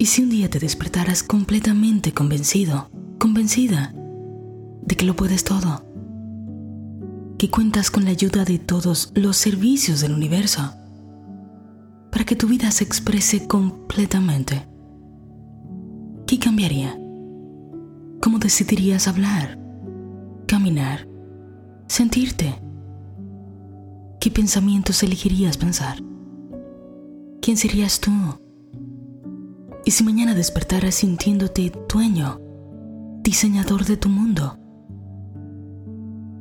¿Y si un día te despertaras completamente convencido, convencida de que lo puedes todo? Que cuentas con la ayuda de todos los servicios del universo para que tu vida se exprese completamente. ¿Qué cambiaría? ¿Cómo decidirías hablar, caminar, sentirte? ¿Qué pensamientos elegirías pensar? ¿Quién serías tú? ¿Y si mañana despertaras sintiéndote dueño, diseñador de tu mundo?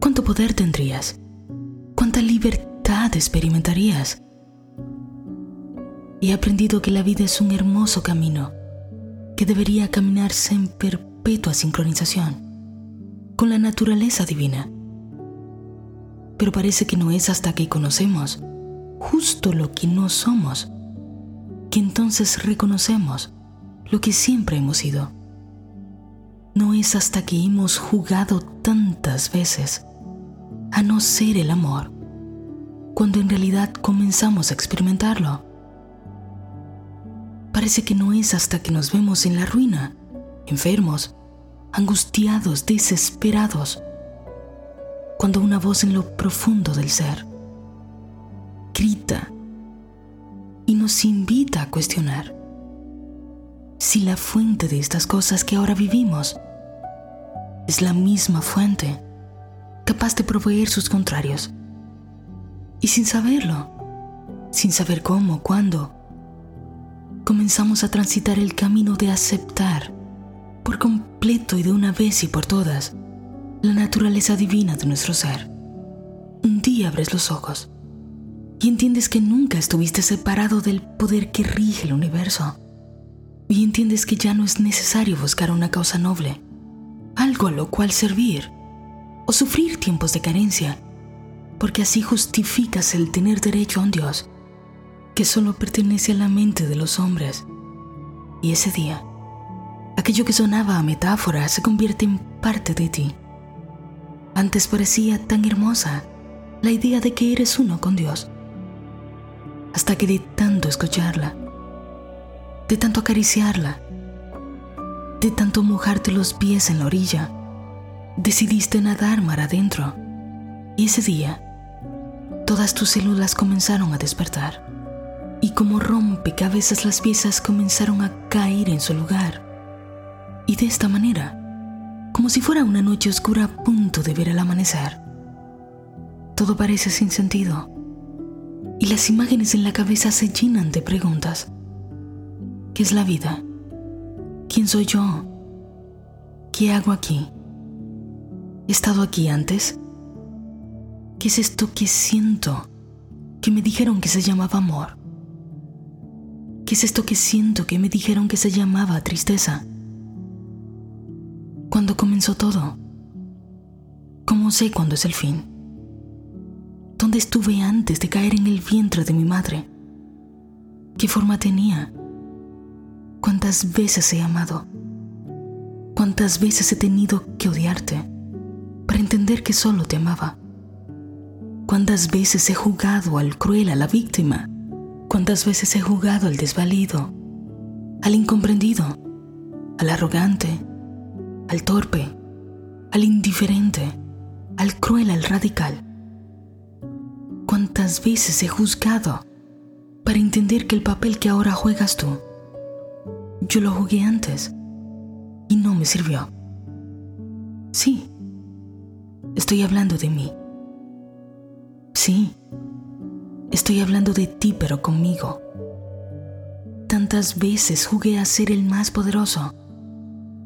¿Cuánto poder tendrías? ¿Cuánta libertad experimentarías? He aprendido que la vida es un hermoso camino que debería caminarse en perpetua sincronización con la naturaleza divina. Pero parece que no es hasta que conocemos justo lo que no somos que entonces reconocemos lo que siempre hemos sido. No es hasta que hemos jugado tantas veces a no ser el amor, cuando en realidad comenzamos a experimentarlo. Parece que no es hasta que nos vemos en la ruina, enfermos, angustiados, desesperados, cuando una voz en lo profundo del ser grita y nos invita a cuestionar si la fuente de estas cosas que ahora vivimos es la misma fuente capaz de proveer sus contrarios. Y sin saberlo, sin saber cómo, cuándo, comenzamos a transitar el camino de aceptar por completo y de una vez y por todas la naturaleza divina de nuestro ser. Un día abres los ojos y entiendes que nunca estuviste separado del poder que rige el universo y entiendes que ya no es necesario buscar una causa noble, algo a lo cual servir o sufrir tiempos de carencia, porque así justificas el tener derecho a un Dios que solo pertenece a la mente de los hombres. Y ese día, aquello que sonaba a metáfora se convierte en parte de ti. Antes parecía tan hermosa la idea de que eres uno con Dios, hasta que de tanto escucharla, de tanto acariciarla, de tanto mojarte los pies en la orilla, decidiste nadar mar adentro. Y ese día, todas tus células comenzaron a despertar. Y como rompecabezas las piezas comenzaron a caer en su lugar. Y de esta manera, como si fuera una noche oscura a punto de ver el amanecer, todo parece sin sentido. Y las imágenes en la cabeza se llenan de preguntas. ¿Qué es la vida? ¿Quién soy yo? ¿Qué hago aquí? ¿He estado aquí antes? ¿Qué es esto que siento que me dijeron que se llamaba amor? ¿Qué es esto que siento que me dijeron que se llamaba tristeza? ¿Cuándo comenzó todo? ¿Cómo sé cuándo es el fin? ¿Dónde estuve antes de caer en el vientre de mi madre? ¿Qué forma tenía? ¿Cuántas veces he amado? ¿Cuántas veces he tenido que odiarte para entender que solo te amaba? ¿Cuántas veces he jugado al cruel, a la víctima? ¿Cuántas veces he jugado al desvalido, al incomprendido, al arrogante, al torpe, al indiferente, al cruel, al radical? ¿Cuántas veces he juzgado para entender que el papel que ahora juegas tú yo lo jugué antes y no me sirvió. Sí, estoy hablando de mí. Sí, estoy hablando de ti pero conmigo. Tantas veces jugué a ser el más poderoso,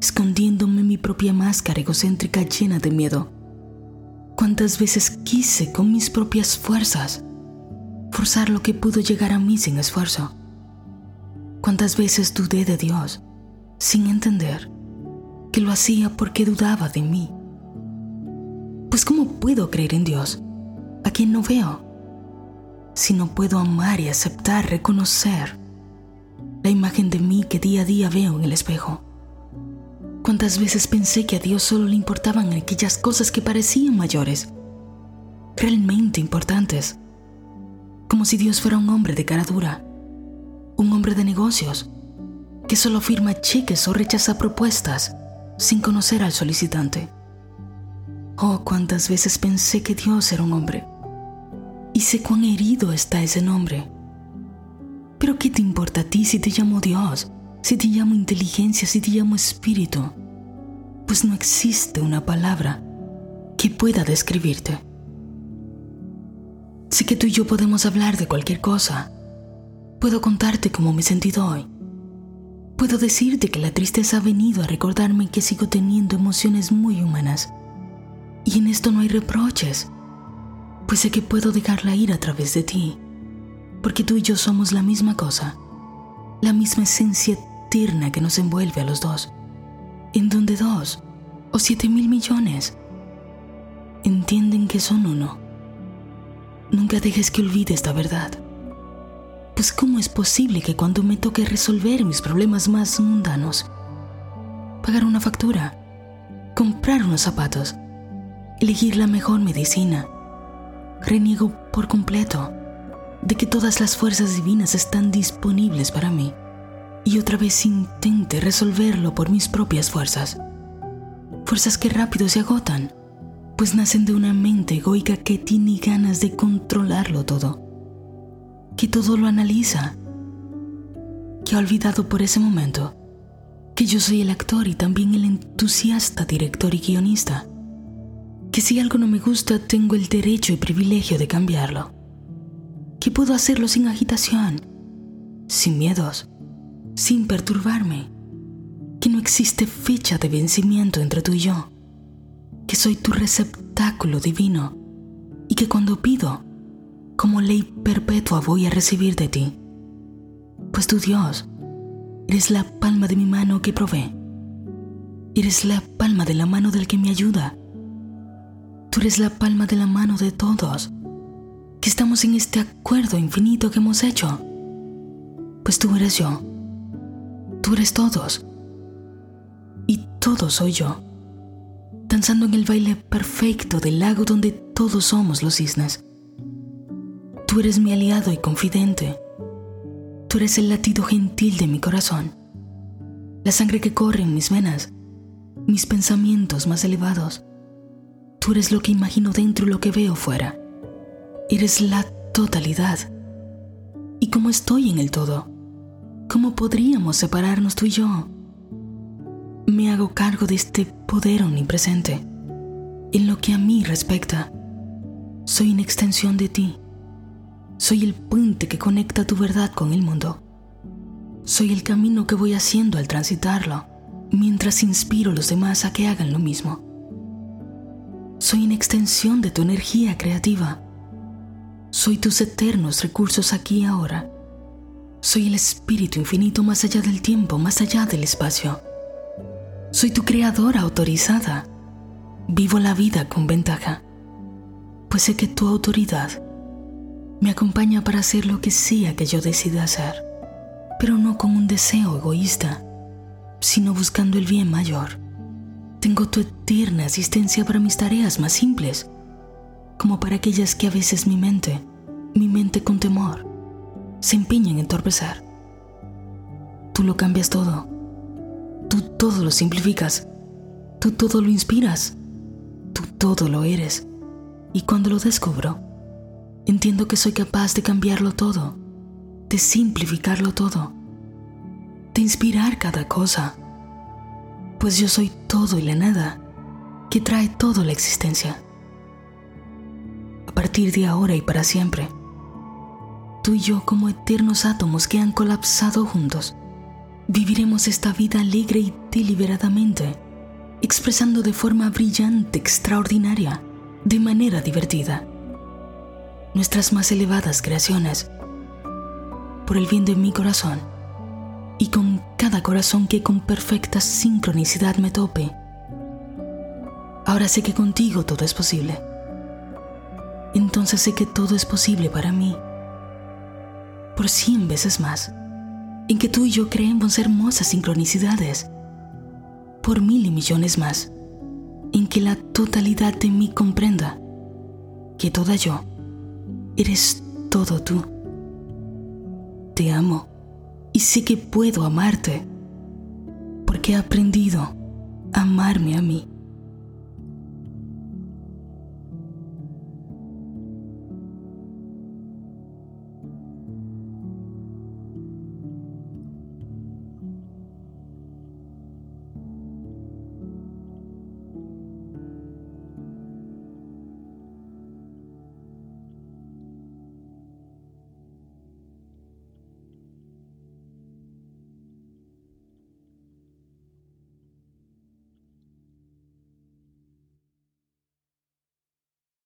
escondiéndome mi propia máscara egocéntrica llena de miedo. Cuántas veces quise con mis propias fuerzas forzar lo que pudo llegar a mí sin esfuerzo cuántas veces dudé de Dios sin entender que lo hacía porque dudaba de mí. Pues ¿cómo puedo creer en Dios a quien no veo? Si no puedo amar y aceptar, reconocer la imagen de mí que día a día veo en el espejo. ¿Cuántas veces pensé que a Dios solo le importaban aquellas cosas que parecían mayores, realmente importantes? Como si Dios fuera un hombre de cara dura un hombre de negocios, que solo firma cheques o rechaza propuestas sin conocer al solicitante. Oh, cuántas veces pensé que Dios era un hombre. Y sé cuán herido está ese nombre. Pero ¿qué te importa a ti si te llamo Dios, si te llamo inteligencia, si te llamo espíritu? Pues no existe una palabra que pueda describirte. Sé que tú y yo podemos hablar de cualquier cosa. Puedo contarte cómo me he sentido hoy. Puedo decirte que la tristeza ha venido a recordarme que sigo teniendo emociones muy humanas. Y en esto no hay reproches, pues sé que puedo dejarla ir a través de ti, porque tú y yo somos la misma cosa, la misma esencia eterna que nos envuelve a los dos, en donde dos o siete mil millones entienden que son uno. Nunca dejes que olvide esta verdad. Pues ¿cómo es posible que cuando me toque resolver mis problemas más mundanos, pagar una factura, comprar unos zapatos, elegir la mejor medicina, reniego por completo de que todas las fuerzas divinas están disponibles para mí y otra vez intente resolverlo por mis propias fuerzas. Fuerzas que rápido se agotan, pues nacen de una mente egoica que tiene ganas de controlarlo todo que todo lo analiza, que ha olvidado por ese momento que yo soy el actor y también el entusiasta director y guionista, que si algo no me gusta tengo el derecho y privilegio de cambiarlo, que puedo hacerlo sin agitación, sin miedos, sin perturbarme, que no existe fecha de vencimiento entre tú y yo, que soy tu receptáculo divino y que cuando pido, como ley perpetua voy a recibir de ti. Pues tu Dios, eres la palma de mi mano que provee. Eres la palma de la mano del que me ayuda. Tú eres la palma de la mano de todos, que estamos en este acuerdo infinito que hemos hecho. Pues tú eres yo. Tú eres todos. Y todo soy yo. Danzando en el baile perfecto del lago donde todos somos los cisnes. Tú eres mi aliado y confidente. Tú eres el latido gentil de mi corazón, la sangre que corre en mis venas, mis pensamientos más elevados. Tú eres lo que imagino dentro y lo que veo fuera. Eres la totalidad. ¿Y cómo estoy en el todo? ¿Cómo podríamos separarnos tú y yo? Me hago cargo de este poder omnipresente. En lo que a mí respecta, soy una extensión de ti soy el puente que conecta tu verdad con el mundo. Soy el camino que voy haciendo al transitarlo, mientras inspiro a los demás a que hagan lo mismo. Soy una extensión de tu energía creativa. Soy tus eternos recursos aquí y ahora. Soy el espíritu infinito más allá del tiempo, más allá del espacio. Soy tu creadora autorizada. Vivo la vida con ventaja, pues sé que tu autoridad me acompaña para hacer lo que sea que yo decida hacer, pero no con un deseo egoísta, sino buscando el bien mayor. Tengo tu eterna asistencia para mis tareas más simples, como para aquellas que a veces mi mente, mi mente con temor, se empeña en entorpecer. Tú lo cambias todo, tú todo lo simplificas, tú todo lo inspiras, tú todo lo eres, y cuando lo descubro, Entiendo que soy capaz de cambiarlo todo, de simplificarlo todo, de inspirar cada cosa, pues yo soy todo y la nada que trae todo la existencia. A partir de ahora y para siempre, tú y yo como eternos átomos que han colapsado juntos, viviremos esta vida alegre y deliberadamente, expresando de forma brillante, extraordinaria, de manera divertida nuestras más elevadas creaciones, por el bien de mi corazón y con cada corazón que con perfecta sincronicidad me tope. Ahora sé que contigo todo es posible. Entonces sé que todo es posible para mí. Por cien veces más. En que tú y yo creemos hermosas sincronicidades. Por mil y millones más. En que la totalidad de mí comprenda que toda yo Eres todo tú. Te amo y sé que puedo amarte, porque he aprendido a amarme a mí.